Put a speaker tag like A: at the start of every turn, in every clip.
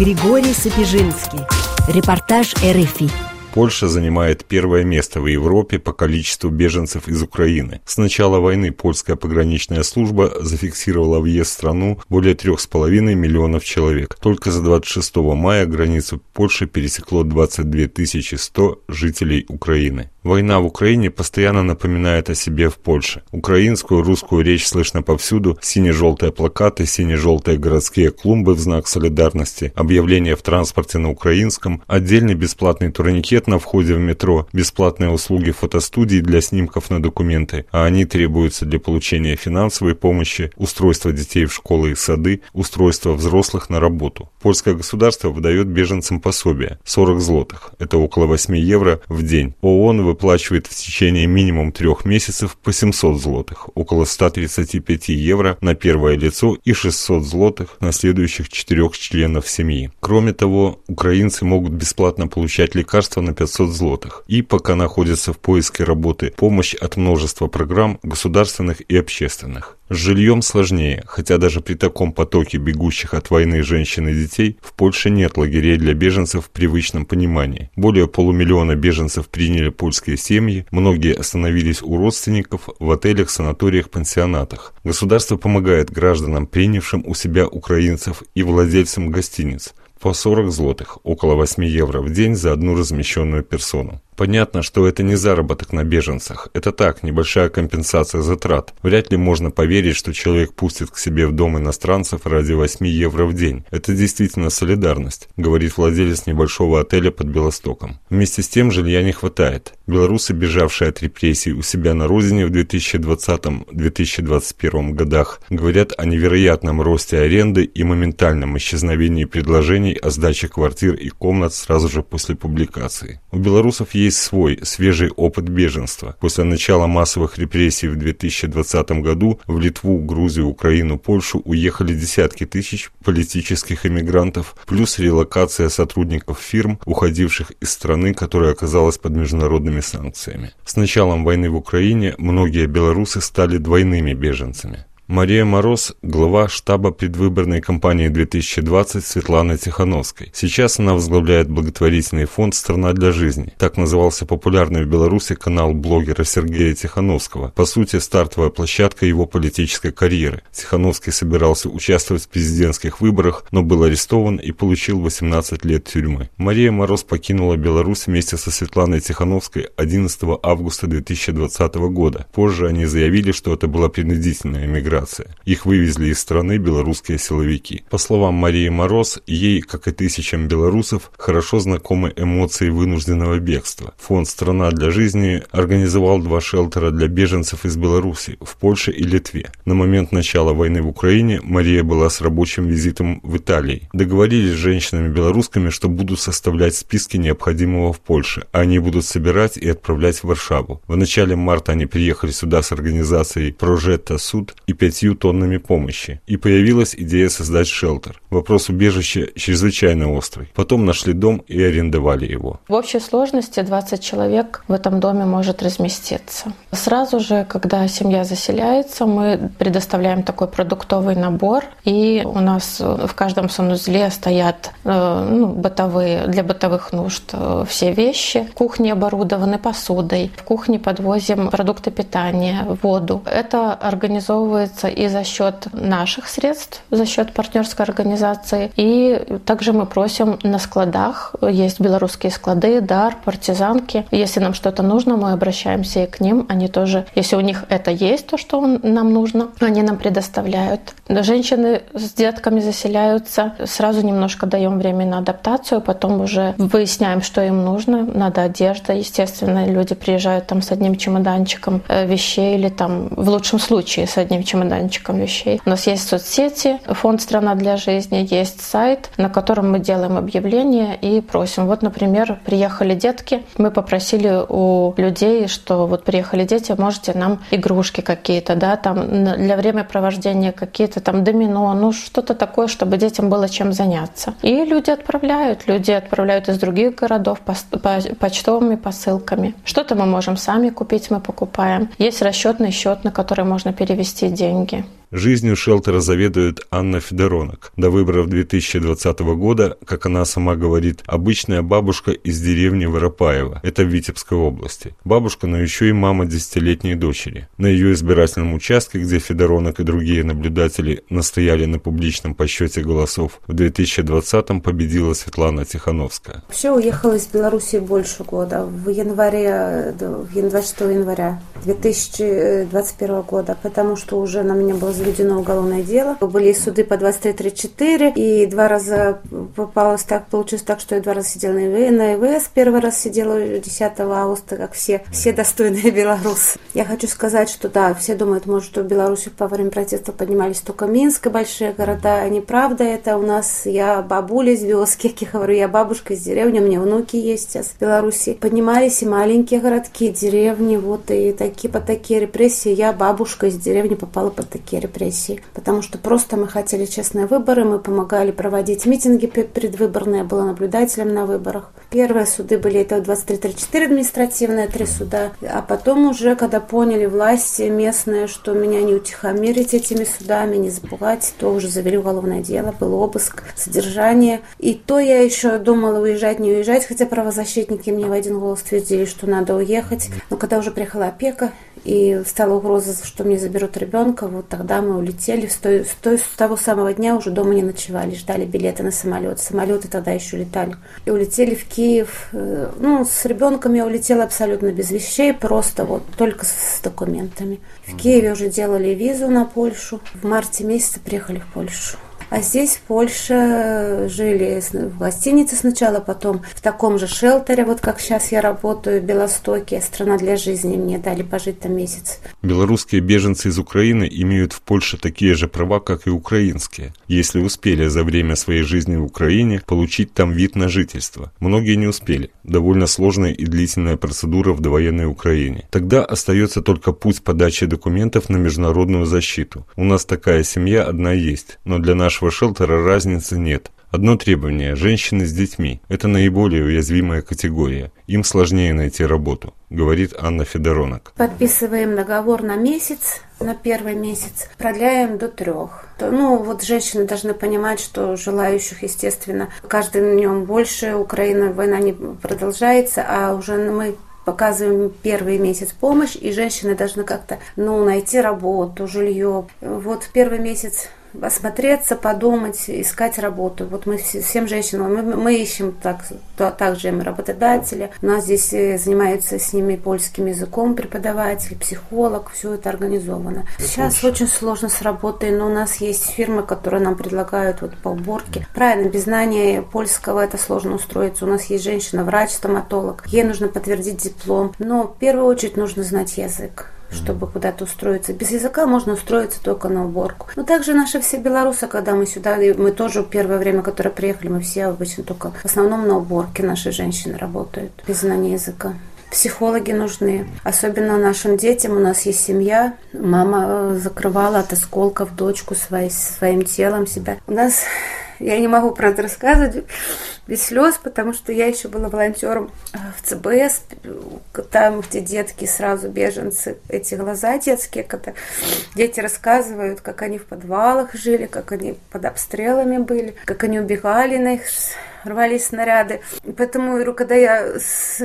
A: Григорий Сапежинский. Репортаж РФИ.
B: Польша занимает первое место в Европе по количеству беженцев из Украины. С начала войны польская пограничная служба зафиксировала въезд в страну более 3,5 миллионов человек. Только за 26 мая границу Польши пересекло 22 100 жителей Украины. Война в Украине постоянно напоминает о себе в Польше. Украинскую, русскую речь слышно повсюду, сине-желтые плакаты, сине-желтые городские клумбы в знак солидарности, объявления в транспорте на украинском, отдельный бесплатный турникет на входе в метро, бесплатные услуги фотостудии для снимков на документы, а они требуются для получения финансовой помощи, устройства детей в школы и сады, устройства взрослых на работу. Польское государство выдает беженцам пособие – 40 злотых, это около 8 евро в день. ООН выплачивает в течение минимум трех месяцев по 700 злотых, около 135 евро на первое лицо и 600 злотых на следующих четырех членов семьи. Кроме того, украинцы могут бесплатно получать лекарства на 500 злотых и, пока находятся в поиске работы, помощь от множества программ государственных и общественных. С жильем сложнее, хотя даже при таком потоке бегущих от войны женщин и детей в Польше нет лагерей для беженцев в привычном понимании. Более полумиллиона беженцев приняли польские семьи, многие остановились у родственников в отелях, санаториях, пансионатах. Государство помогает гражданам, принявшим у себя украинцев и владельцам гостиниц по 40 злотых, около 8 евро в день за одну размещенную персону. Понятно, что это не заработок на беженцах. Это так, небольшая компенсация затрат. Вряд ли можно поверить, что человек пустит к себе в дом иностранцев ради 8 евро в день. Это действительно солидарность, говорит владелец небольшого отеля под Белостоком. Вместе с тем жилья не хватает. Белорусы, бежавшие от репрессий у себя на родине в 2020-2021 годах, говорят о невероятном росте аренды и моментальном исчезновении предложений о сдаче квартир и комнат сразу же после публикации. У белорусов есть свой свежий опыт беженства. После начала массовых репрессий в 2020 году в Литву, Грузию, Украину, Польшу уехали десятки тысяч политических эмигрантов, плюс релокация сотрудников фирм, уходивших из страны, которая оказалась под международными санкциями. С началом войны в Украине многие белорусы стали двойными беженцами. Мария Мороз – глава штаба предвыборной кампании 2020 Светланы Тихановской. Сейчас она возглавляет благотворительный фонд «Страна для жизни». Так назывался популярный в Беларуси канал блогера Сергея Тихановского. По сути, стартовая площадка его политической карьеры. Тихановский собирался участвовать в президентских выборах, но был арестован и получил 18 лет тюрьмы. Мария Мороз покинула Беларусь вместе со Светланой Тихановской 11 августа 2020 года. Позже они заявили, что это была принудительная эмиграция миграция. Их вывезли из страны белорусские силовики. По словам Марии Мороз, ей, как и тысячам белорусов, хорошо знакомы эмоции вынужденного бегства. Фонд «Страна для жизни» организовал два шелтера для беженцев из Беларуси в Польше и Литве. На момент начала войны в Украине Мария была с рабочим визитом в Италии. Договорились с женщинами-белорусками, что будут составлять списки необходимого в Польше, а они будут собирать и отправлять в Варшаву. В начале марта они приехали сюда с организацией «Прожетта Суд» и пятью тоннами помощи. И появилась идея создать шелтер. Вопрос убежища чрезвычайно острый. Потом нашли дом и арендовали его.
C: В общей сложности 20 человек в этом доме может разместиться. Сразу же, когда семья заселяется, мы предоставляем такой продуктовый набор. И у нас в каждом санузле стоят э, ну, бытовые, для бытовых нужд э, все вещи. Кухни оборудованы посудой. В кухне подвозим продукты питания, воду. Это организовывается делается и за счет наших средств, за счет партнерской организации. И также мы просим на складах, есть белорусские склады, дар, партизанки. Если нам что-то нужно, мы обращаемся и к ним. Они тоже, если у них это есть, то, что нам нужно, они нам предоставляют. Женщины с детками заселяются, сразу немножко даем время на адаптацию, потом уже выясняем, что им нужно. Надо одежда, естественно, люди приезжают там с одним чемоданчиком э, вещей или там в лучшем случае с одним чемоданчиком чемоданчиком вещей. У нас есть соцсети, фонд «Страна для жизни», есть сайт, на котором мы делаем объявления и просим. Вот, например, приехали детки, мы попросили у людей, что вот приехали дети, можете нам игрушки какие-то, да, там для времяпровождения какие-то там домино, ну что-то такое, чтобы детям было чем заняться. И люди отправляют, люди отправляют из других городов почтовыми посылками. Что-то мы можем сами купить, мы покупаем. Есть расчетный счет, на который можно перевести деньги деньги.
B: Жизнью шелтера заведует Анна Федоронок. До выборов 2020 года, как она сама говорит, обычная бабушка из деревни Воропаева. Это в Витебской области. Бабушка, но еще и мама десятилетней дочери. На ее избирательном участке, где Федоронок и другие наблюдатели настояли на публичном подсчете голосов, в 2020-м победила Светлана Тихановская.
D: Вообще уехала из Беларуси больше года. В январе, 26 января 2021 года, потому что уже на меня было заведено уголовное дело. Были суды по 23-34, и два раза попалось так, получилось так, что я два раза сидела на ИВС. Первый раз сидела 10 августа, как все, все достойные белорусы. Я хочу сказать, что да, все думают, может, что в Беларуси во время протеста поднимались только Минск и большие города. Неправда это. У нас я бабуля из вёски, как я говорю, я бабушка из деревни, у меня внуки есть сейчас в Беларуси. Поднимались и маленькие городки, деревни, вот и такие, под такие репрессии. Я, бабушка из деревни, попала под такие репрессии. Потому что просто мы хотели честные выборы, мы помогали проводить митинги предвыборные, я была наблюдателем на выборах. Первые суды были это 23-34 административные, три суда. А потом уже, когда поняли власти местные, что меня не утихомирить этими судами, не запугать, то уже завели уголовное дело, был обыск, содержание. И то я еще думала уезжать, не уезжать, хотя правозащитники мне в один голос твердили, что надо уехать. Но когда уже приехала опека, и стала угроза, что мне заберут ребенка, вот тогда мы улетели. С, той, с, той, с того самого дня уже дома не ночевали, ждали билеты на самолет. Самолеты тогда еще летали. И улетели в Киев. Э, ну, с ребенком я улетела абсолютно без вещей, просто вот только с документами. В Киеве уже делали визу на Польшу. В марте месяце приехали в Польшу. А здесь, в Польше, жили в гостинице сначала, потом в таком же шелтере, вот как сейчас я работаю, в Белостоке, страна для жизни, мне дали пожить там месяц.
B: Белорусские беженцы из Украины имеют в Польше такие же права, как и украинские, если успели за время своей жизни в Украине получить там вид на жительство. Многие не успели. Довольно сложная и длительная процедура в довоенной Украине. Тогда остается только путь подачи документов на международную защиту. У нас такая семья одна есть, но для нашего нашего шелтера разницы нет. Одно требование – женщины с детьми. Это наиболее уязвимая категория. Им сложнее найти работу, говорит Анна Федоронок.
D: Подписываем договор на месяц, на первый месяц, продляем до трех. Ну, вот женщины должны понимать, что желающих, естественно, каждым днем больше. Украина, война не продолжается, а уже мы показываем первый месяц помощь, и женщины должны как-то, ну, найти работу, жилье. Вот первый месяц осмотреться, подумать, искать работу. Вот мы всем женщинам, мы, мы ищем так, то, также мы работодатели. У нас здесь э, занимаются с ними польским языком преподаватель, психолог, все это организовано. Сейчас очень сложно с работой, но у нас есть фирмы, которые нам предлагают вот по уборке. Правильно, без знания польского это сложно устроиться. У нас есть женщина-врач, стоматолог. Ей нужно подтвердить диплом. Но в первую очередь нужно знать язык чтобы куда-то устроиться. Без языка можно устроиться только на уборку. Но также наши все белорусы, когда мы сюда, мы тоже первое время, которое приехали, мы все обычно только в основном на уборке наши женщины работают без знания языка. Психологи нужны, особенно нашим детям. У нас есть семья. Мама э, закрывала от осколков дочку своей, своим телом себя. У нас я не могу это рассказывать без слез, потому что я еще была волонтером э, в ЦБС, там, где детки сразу беженцы, эти глаза детские, когда дети рассказывают, как они в подвалах жили, как они под обстрелами были, как они убегали на их рвались снаряды. Поэтому, когда я с,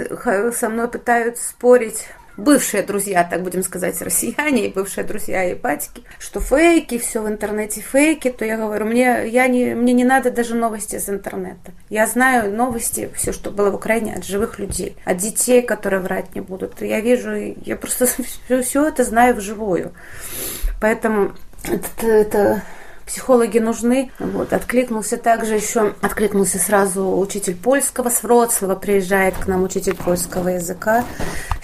D: со мной пытаются спорить бывшие друзья, так будем сказать, россияне и бывшие друзья и батьки, что фейки, все в интернете фейки, то я говорю, мне, я не, мне не надо даже новости из интернета. Я знаю новости, все, что было в Украине, от живых людей, от детей, которые врать не будут. Я вижу, я просто все, все это знаю вживую. Поэтому это, это психологи нужны. Вот, откликнулся также еще, откликнулся сразу учитель польского с Вроцлава, приезжает к нам учитель польского языка.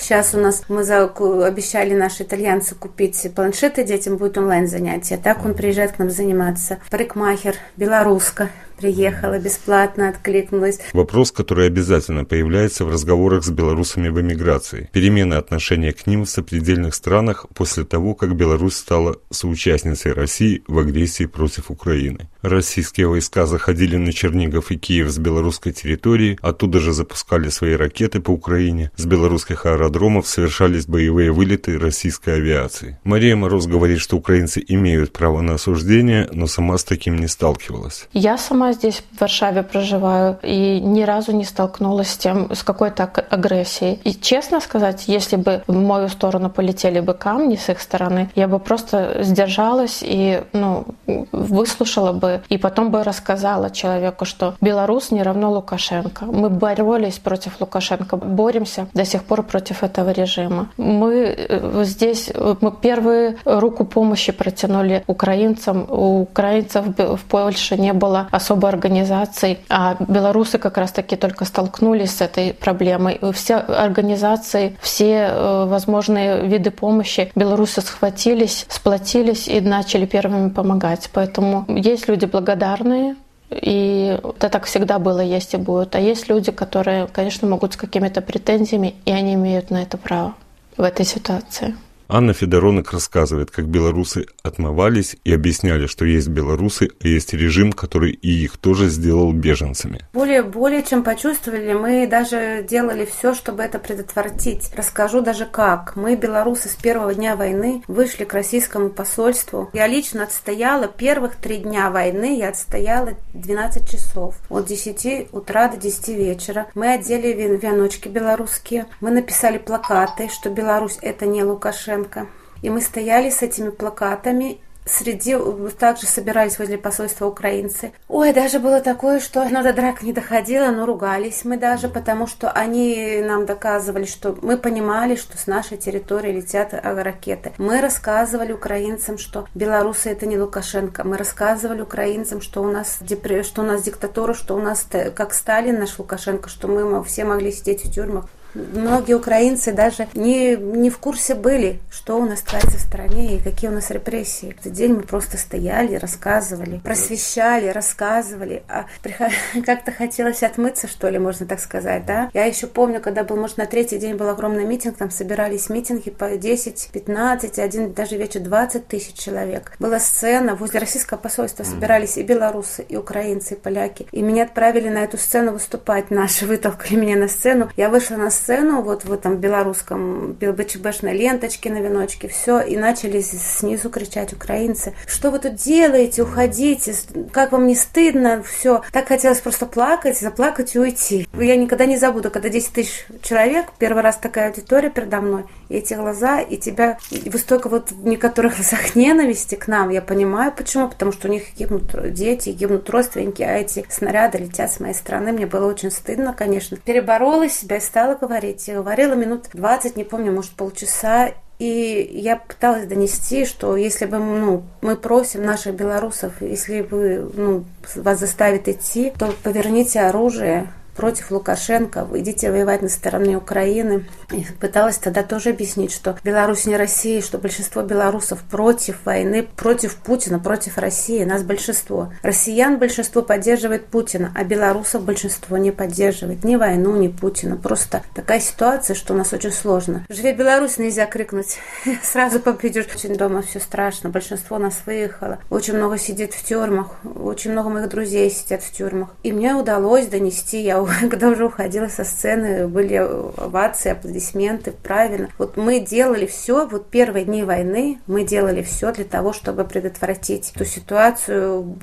D: Сейчас у нас, мы за, обещали наши итальянцы купить планшеты детям, будет онлайн занятия. Так он приезжает к нам заниматься. Парикмахер, белоруска, приехала бесплатно, откликнулась.
B: Вопрос, который обязательно появляется в разговорах с белорусами в эмиграции. Перемены отношения к ним в сопредельных странах после того, как Беларусь стала соучастницей России в агрессии против Украины. Российские войска заходили на Чернигов и Киев с белорусской территории, оттуда же запускали свои ракеты по Украине, с белорусских аэродромов совершались боевые вылеты российской авиации. Мария Мороз говорит, что украинцы имеют право на осуждение, но сама с таким не сталкивалась.
C: Я сама здесь в Варшаве проживаю и ни разу не столкнулась с тем, с какой-то агрессией. И честно сказать, если бы в мою сторону полетели бы камни с их стороны, я бы просто сдержалась и ну, выслушала бы и потом бы рассказала человеку, что Беларусь не равно Лукашенко. Мы боролись против Лукашенко, боремся до сих пор против этого режима. Мы э, здесь, мы первую руку помощи протянули украинцам. У украинцев в Польше не было особой организации, а белорусы как раз-таки только столкнулись с этой проблемой. Все организации, все э, возможные виды помощи белорусы схватились, сплотились и начали первыми помогать. Поэтому есть люди благодарные, и это так всегда было, есть и будет. А есть люди, которые, конечно, могут с какими-то претензиями, и они имеют на это право в этой ситуации.
B: Анна Федоронок рассказывает, как белорусы отмывались и объясняли, что есть белорусы, а есть режим, который и их тоже сделал беженцами.
D: Более, более чем почувствовали, мы даже делали все, чтобы это предотвратить. Расскажу даже как. Мы, белорусы, с первого дня войны вышли к российскому посольству. Я лично отстояла первых три дня войны, я отстояла 12 часов. От 10 утра до 10 вечера. Мы одели веночки белорусские. Мы написали плакаты, что Беларусь это не Лукашенко, Лукашенко. И мы стояли с этими плакатами Среди также собирались возле посольства украинцы. Ой, даже было такое, что ну, до драк не доходило, но ругались мы даже, потому что они нам доказывали, что мы понимали, что с нашей территории летят ракеты. Мы рассказывали украинцам, что белорусы это не Лукашенко. Мы рассказывали украинцам, что у нас что у нас диктатура, что у нас как Сталин наш Лукашенко, что мы все могли сидеть в тюрьмах. Многие украинцы даже не, не в курсе были, что у нас творится в стране и какие у нас репрессии. Этот день мы просто стояли, рассказывали, просвещали, рассказывали. А как-то хотелось отмыться, что ли, можно так сказать, да? Я еще помню, когда был, может, на третий день был огромный митинг, там собирались митинги по 10, 15, один даже вечер 20 тысяч человек. Была сцена, возле российского посольства собирались и белорусы, и украинцы, и поляки. И меня отправили на эту сцену выступать. Наши вытолкали меня на сцену. Я вышла на сцену, вот в этом белорусском БЧБшной ленточке на веночке, все, и начали снизу кричать украинцы, что вы тут делаете, уходите, как вам не стыдно, все. Так хотелось просто плакать, заплакать и уйти. Я никогда не забуду, когда 10 тысяч человек, первый раз такая аудитория передо мной, эти глаза, и тебя, и вы столько вот в некоторых глазах ненависти к нам, я понимаю почему, потому что у них гибнут дети, гибнут родственники, а эти снаряды летят с моей стороны, мне было очень стыдно, конечно. Переборола себя и стала говорить. Я говорила минут 20, не помню, может, полчаса. И я пыталась донести, что если бы ну, мы просим наших белорусов, если вы, ну, вас заставят идти, то поверните оружие, против Лукашенко, идите воевать на стороне Украины. И пыталась тогда тоже объяснить, что Беларусь не Россия, что большинство белорусов против войны, против Путина, против России. Нас большинство. Россиян большинство поддерживает Путина, а белорусов большинство не поддерживает ни войну, ни Путина. Просто такая ситуация, что у нас очень сложно. Живе Беларусь, нельзя крикнуть. Сразу победишь. Очень дома все страшно. Большинство нас выехало. Очень много сидит в тюрьмах. Очень много моих друзей сидят в тюрьмах. И мне удалось донести, я когда уже уходила со сцены, были овации, аплодисменты, правильно. Вот мы делали все, вот первые дни войны мы делали все для того, чтобы предотвратить эту ситуацию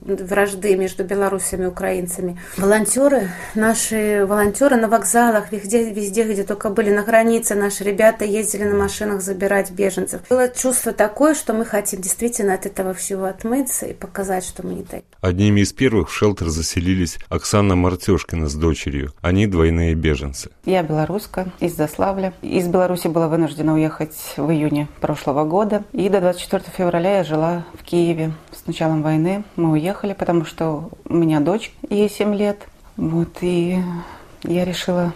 D: вражды между белорусами и украинцами. Волонтеры, наши волонтеры на вокзалах, везде, везде, где только были на границе, наши ребята ездили на машинах забирать беженцев. Было чувство такое, что мы хотим действительно от этого всего отмыться и показать, что мы не так.
B: Одними из первых в шелтер заселились Оксана Мартешкина с дочерью. Они двойные беженцы.
E: Я белоруска из Заславля. Из Беларуси была вынуждена уехать в июне прошлого года. И до 24 февраля я жила в Киеве. С началом войны мы уехали, потому что у меня дочь, ей 7 лет. Вот, и я решила,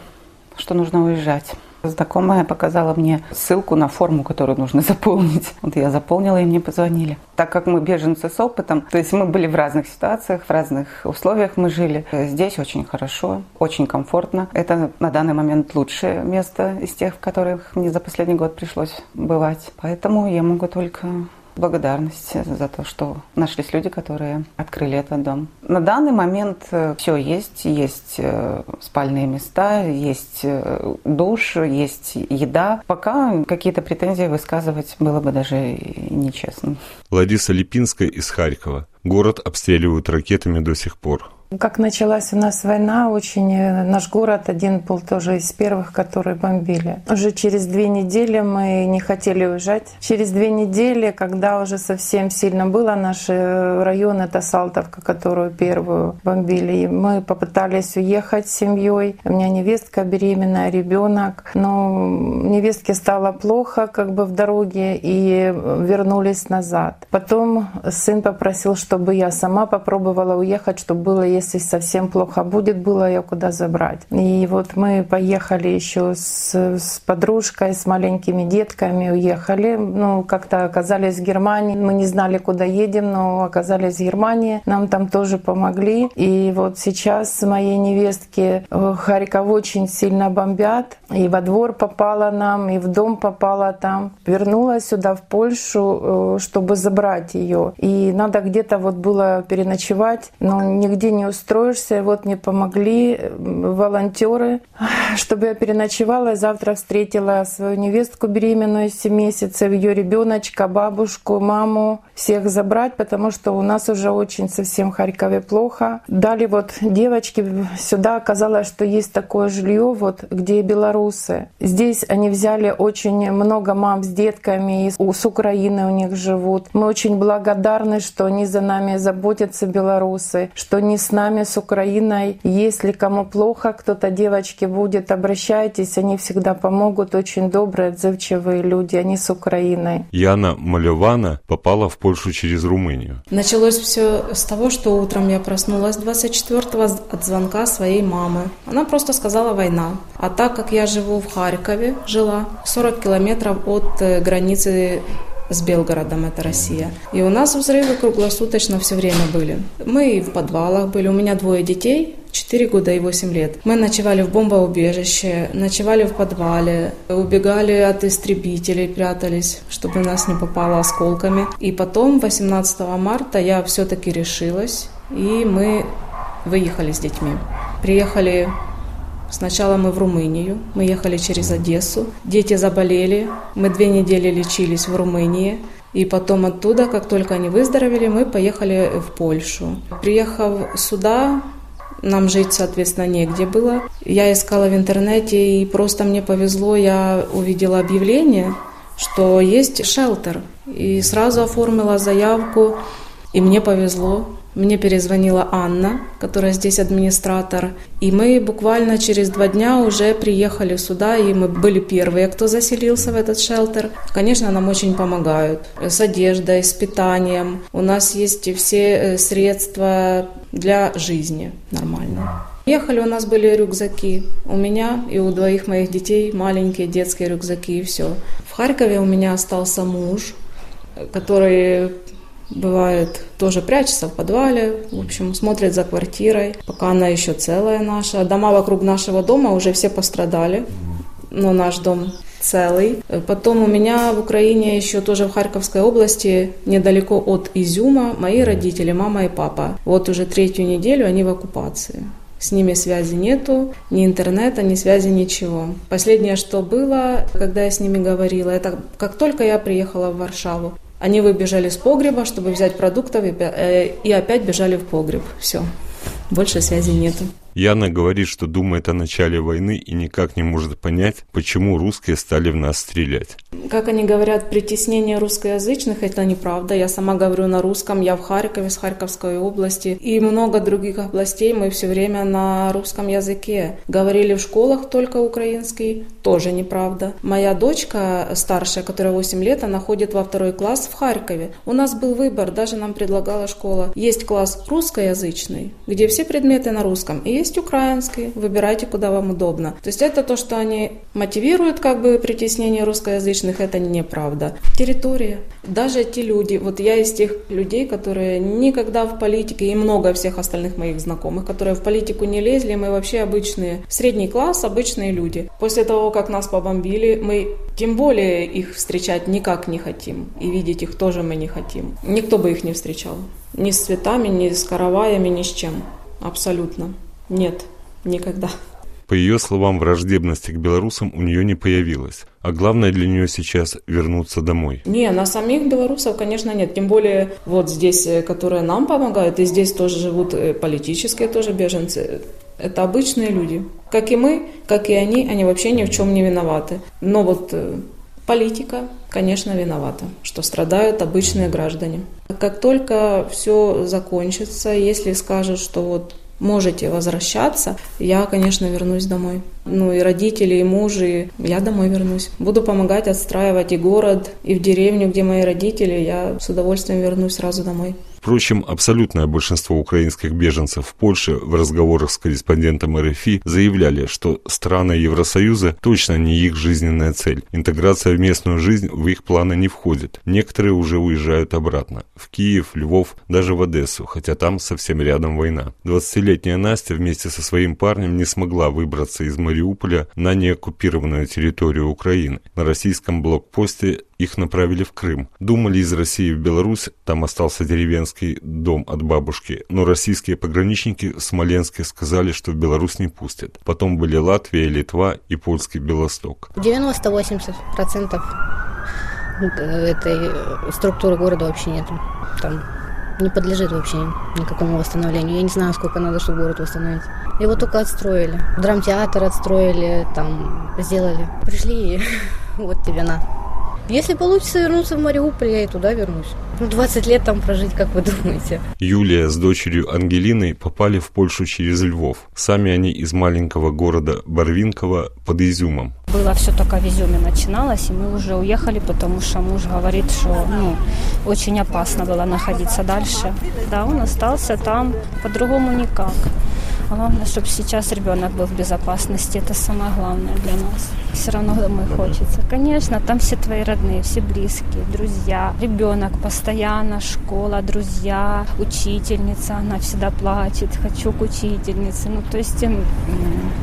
E: что нужно уезжать. Знакомая показала мне ссылку на форму, которую нужно заполнить. Вот я заполнила, и мне позвонили. Так как мы беженцы с опытом, то есть мы были в разных ситуациях, в разных условиях мы жили. Здесь очень хорошо, очень комфортно. Это на данный момент лучшее место из тех, в которых мне за последний год пришлось бывать. Поэтому я могу только благодарность за то, что нашлись люди, которые открыли этот дом. На данный момент э, все есть. Есть э, спальные места, есть э, душ, есть еда. Пока какие-то претензии высказывать было бы даже нечестно.
B: Лариса Липинская из Харькова. Город обстреливают ракетами до сих пор.
F: Как началась у нас война, очень э, наш город один был тоже из первых, которые бомбили. Уже через две недели мы не хотели уезжать. Через две недели, когда уже совсем сильно было, наш э, район это Салтовка, которую первую бомбили, мы попытались уехать с семьей. У меня невестка беременная, ребенок, но невестке стало плохо как бы в дороге и вернулись назад. Потом сын попросил, чтобы я сама попробовала уехать, чтобы было, если совсем плохо будет, было ее куда забрать. И вот мы поехали еще с, с подружкой, с маленькими детками, уехали. Ну, как-то оказались в Германии. Мы не знали, куда едем, но оказались в Германии. Нам там тоже помогли. И вот сейчас моей невестке э, Харьков очень сильно бомбят. И во двор попала нам, и в дом попала там. Вернулась сюда, в Польшу, э, чтобы забрать ее. И надо где-то вот было переночевать, но нигде не устроишься. Вот мне помогли волонтеры, чтобы я переночевала. И завтра встретила свою невестку беременную 7 месяцев, ее ребеночка, бабушку, маму. Всех забрать, потому что у нас уже очень совсем в Харькове плохо. Дали вот девочки сюда. Оказалось, что есть такое жилье, вот, где белорусы. Здесь они взяли очень много мам с детками, с Украины у них живут. Мы очень благодарны, что они за нами заботятся, белорусы, что они с нами, с Украиной. Если кому плохо, кто-то девочки будет, обращайтесь, они всегда помогут. Очень добрые, отзывчивые люди, они с Украиной.
B: Яна Малевана попала в Польшу через Румынию.
G: Началось все с того, что утром я проснулась 24-го от звонка своей мамы. Она просто сказала «война». А так как я живу в Харькове, жила 40 километров от э, границы с Белгородом, это Россия. И у нас взрывы круглосуточно все время были. Мы и в подвалах были, у меня двое детей, 4 года и 8 лет. Мы ночевали в бомбоубежище, ночевали в подвале, убегали от истребителей, прятались, чтобы нас не попало осколками. И потом, 18 марта, я все-таки решилась, и мы выехали с детьми. Приехали Сначала мы в Румынию, мы ехали через Одессу. Дети заболели, мы две недели лечились в Румынии. И потом оттуда, как только они выздоровели, мы поехали в Польшу. Приехав сюда, нам жить, соответственно, негде было. Я искала в интернете, и просто мне повезло, я увидела объявление, что есть шелтер. И сразу оформила заявку, и мне повезло. Мне перезвонила Анна, которая здесь администратор, и мы буквально через два дня уже приехали сюда, и мы были первые, кто заселился в этот шелтер. Конечно, нам очень помогают с одеждой, с питанием. У нас есть все э, средства для жизни нормально. Ехали, у нас были рюкзаки. У меня и у двоих моих детей маленькие детские рюкзаки и все. В Харькове у меня остался муж, который Бывает, тоже прячется в подвале, в общем, смотрит за квартирой, пока она еще целая наша. Дома вокруг нашего дома уже все пострадали, но наш дом целый. Потом у меня в Украине еще тоже в Харьковской области, недалеко от Изюма, мои родители, мама и папа. Вот уже третью неделю они в оккупации. С ними связи нету, ни интернета, ни связи, ничего. Последнее, что было, когда я с ними говорила, это как только я приехала в Варшаву. Они выбежали с погреба, чтобы взять продуктов, и, э, опять бежали в погреб. Все. Больше связи нету.
B: Яна говорит, что думает о начале войны и никак не может понять, почему русские стали в нас стрелять.
G: Как они говорят, притеснение русскоязычных – это неправда. Я сама говорю на русском, я в Харькове, с Харьковской области. И много других областей мы все время на русском языке. Говорили в школах только украинский – тоже неправда. Моя дочка старшая, которая 8 лет, она ходит во второй класс в Харькове. У нас был выбор, даже нам предлагала школа. Есть класс русскоязычный, где все предметы на русском, и есть украинский, выбирайте, куда вам удобно. То есть это то, что они мотивируют как бы притеснение русскоязычных, это неправда. Территория. Даже те люди, вот я из тех людей, которые никогда в политике, и много всех остальных моих знакомых, которые в политику не лезли, мы вообще обычные, средний класс, обычные люди. После того, как нас побомбили, мы тем более их встречать никак не хотим. И видеть их тоже мы не хотим. Никто бы их не встречал. Ни с цветами, ни с караваями, ни с чем. Абсолютно. Нет, никогда.
B: По ее словам, враждебности к белорусам у нее не появилось. А главное для нее сейчас вернуться домой.
G: Не, на самих белорусов, конечно, нет. Тем более вот здесь, э, которые нам помогают, и здесь тоже живут э, политические тоже беженцы. Это обычные люди. Как и мы, как и они, они вообще ни в чем не виноваты. Но вот э, политика, конечно, виновата, что страдают обычные граждане. Как только все закончится, если скажут, что вот можете возвращаться, я, конечно, вернусь домой. Ну и родители, и муж, и я домой вернусь. Буду помогать отстраивать и город, и в деревню, где мои родители, я с удовольствием вернусь сразу домой.
B: Впрочем, абсолютное большинство украинских беженцев в Польше в разговорах с корреспондентом РФИ заявляли, что страны Евросоюза точно не их жизненная цель. Интеграция в местную жизнь в их планы не входит. Некоторые уже уезжают обратно. В Киев, Львов, даже в Одессу, хотя там совсем рядом война. 20-летняя Настя вместе со своим парнем не смогла выбраться из Мариуполя на неоккупированную территорию Украины. На российском блокпосте их направили в Крым. Думали из России в Беларусь, там остался деревенский дом от бабушки, но российские пограничники в Смоленске сказали, что в Беларусь не пустят. Потом были Латвия, Литва и польский Белосток.
H: 90-80% этой структуры города вообще нет. Там не подлежит вообще никакому восстановлению. Я не знаю, сколько надо, чтобы город восстановить. Его только отстроили. Драмтеатр отстроили, там сделали. Пришли и вот тебе на. Если получится вернуться в Мариуполь, я и туда вернусь. Ну, 20 лет там прожить, как вы думаете?
B: Юлия с дочерью Ангелиной попали в Польшу через Львов. Сами они из маленького города Барвинково под Изюмом.
I: Было все только в Изюме начиналось, и мы уже уехали, потому что муж говорит, что ну, очень опасно было находиться дальше. Да, он остался там, по-другому никак. Главное, чтобы сейчас ребенок был в безопасности. Это самое главное для нас. Все равно домой хочется. Конечно, там все твои родные, все близкие, друзья. Ребенок постоянно, школа, друзья, учительница. Она всегда плачет. Хочу к учительнице. Ну, то есть,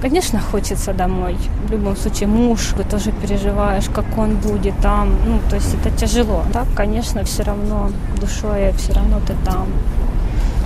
I: конечно, хочется домой. В любом случае, муж, ты тоже переживаешь, как он будет там. Ну, то есть, это тяжело. Так, конечно, все равно душой, все равно ты там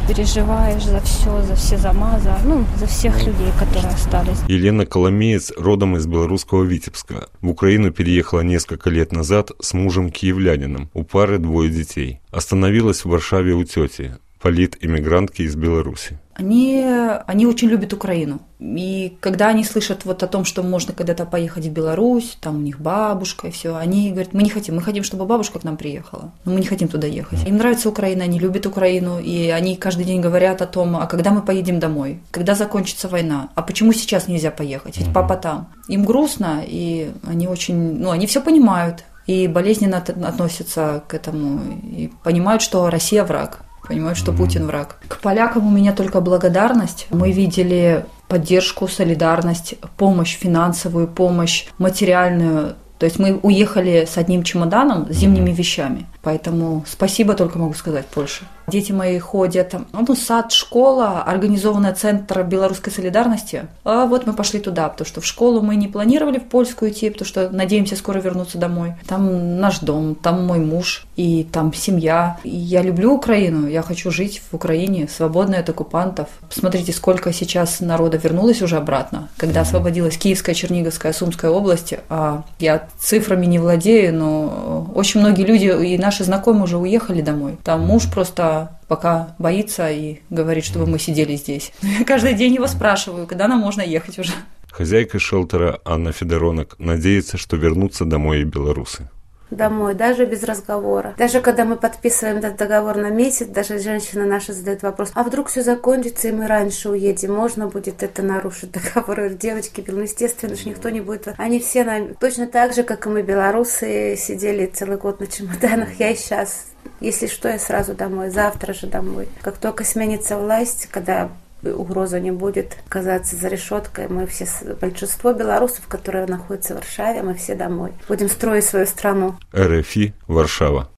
I: переживаешь за все, за все замазы, ну, за всех людей, которые остались.
B: Елена Коломеец родом из белорусского Витебска. В Украину переехала несколько лет назад с мужем киевлянином. У пары двое детей. Остановилась в Варшаве у тети, политэмигрантки из Беларуси.
J: Они, они очень любят Украину. И когда они слышат вот о том, что можно когда-то поехать в Беларусь, там у них бабушка и все, они говорят, мы не хотим, мы хотим, чтобы бабушка к нам приехала, но мы не хотим туда ехать. Им нравится Украина, они любят Украину, и они каждый день говорят о том, а когда мы поедем домой, когда закончится война, а почему сейчас нельзя поехать, ведь папа там. Им грустно, и они очень, ну, они все понимают, и болезненно относятся к этому, и понимают, что Россия враг понимают, что Путин враг. К полякам у меня только благодарность. Мы видели поддержку, солидарность, помощь финансовую, помощь материальную. То есть мы уехали с одним чемоданом с зимними вещами. Поэтому спасибо только могу сказать Польше. Дети мои ходят, ну, сад, школа, организованный центр белорусской солидарности. А вот мы пошли туда, потому что в школу мы не планировали в польскую идти, потому что надеемся скоро вернуться домой. Там наш дом, там мой муж, и там семья. И я люблю Украину, я хочу жить в Украине, свободной от оккупантов. Посмотрите, сколько сейчас народа вернулось уже обратно, когда освободилась Киевская, Черниговская, Сумская области. А я цифрами не владею, но очень многие люди и наши знакомые уже уехали домой. Там муж просто пока боится и говорит, чтобы мы сидели здесь. Я каждый день его спрашиваю, когда нам можно ехать уже.
B: Хозяйка шелтера Анна Федоронок надеется, что вернутся домой и белорусы
D: домой, даже без разговора. Даже когда мы подписываем этот договор на месяц, даже женщина наша задает вопрос, а вдруг все закончится, и мы раньше уедем, можно будет это нарушить договор? Девочки, ну, естественно, что никто не будет. Они все на... точно так же, как и мы, белорусы, сидели целый год на чемоданах. Я и сейчас если что, я сразу домой, завтра же домой. Как только сменится власть, когда угроза не будет оказаться за решеткой. Мы все, большинство белорусов, которые находятся в Варшаве, мы все домой. Будем строить свою страну.
B: РФИ, Варшава.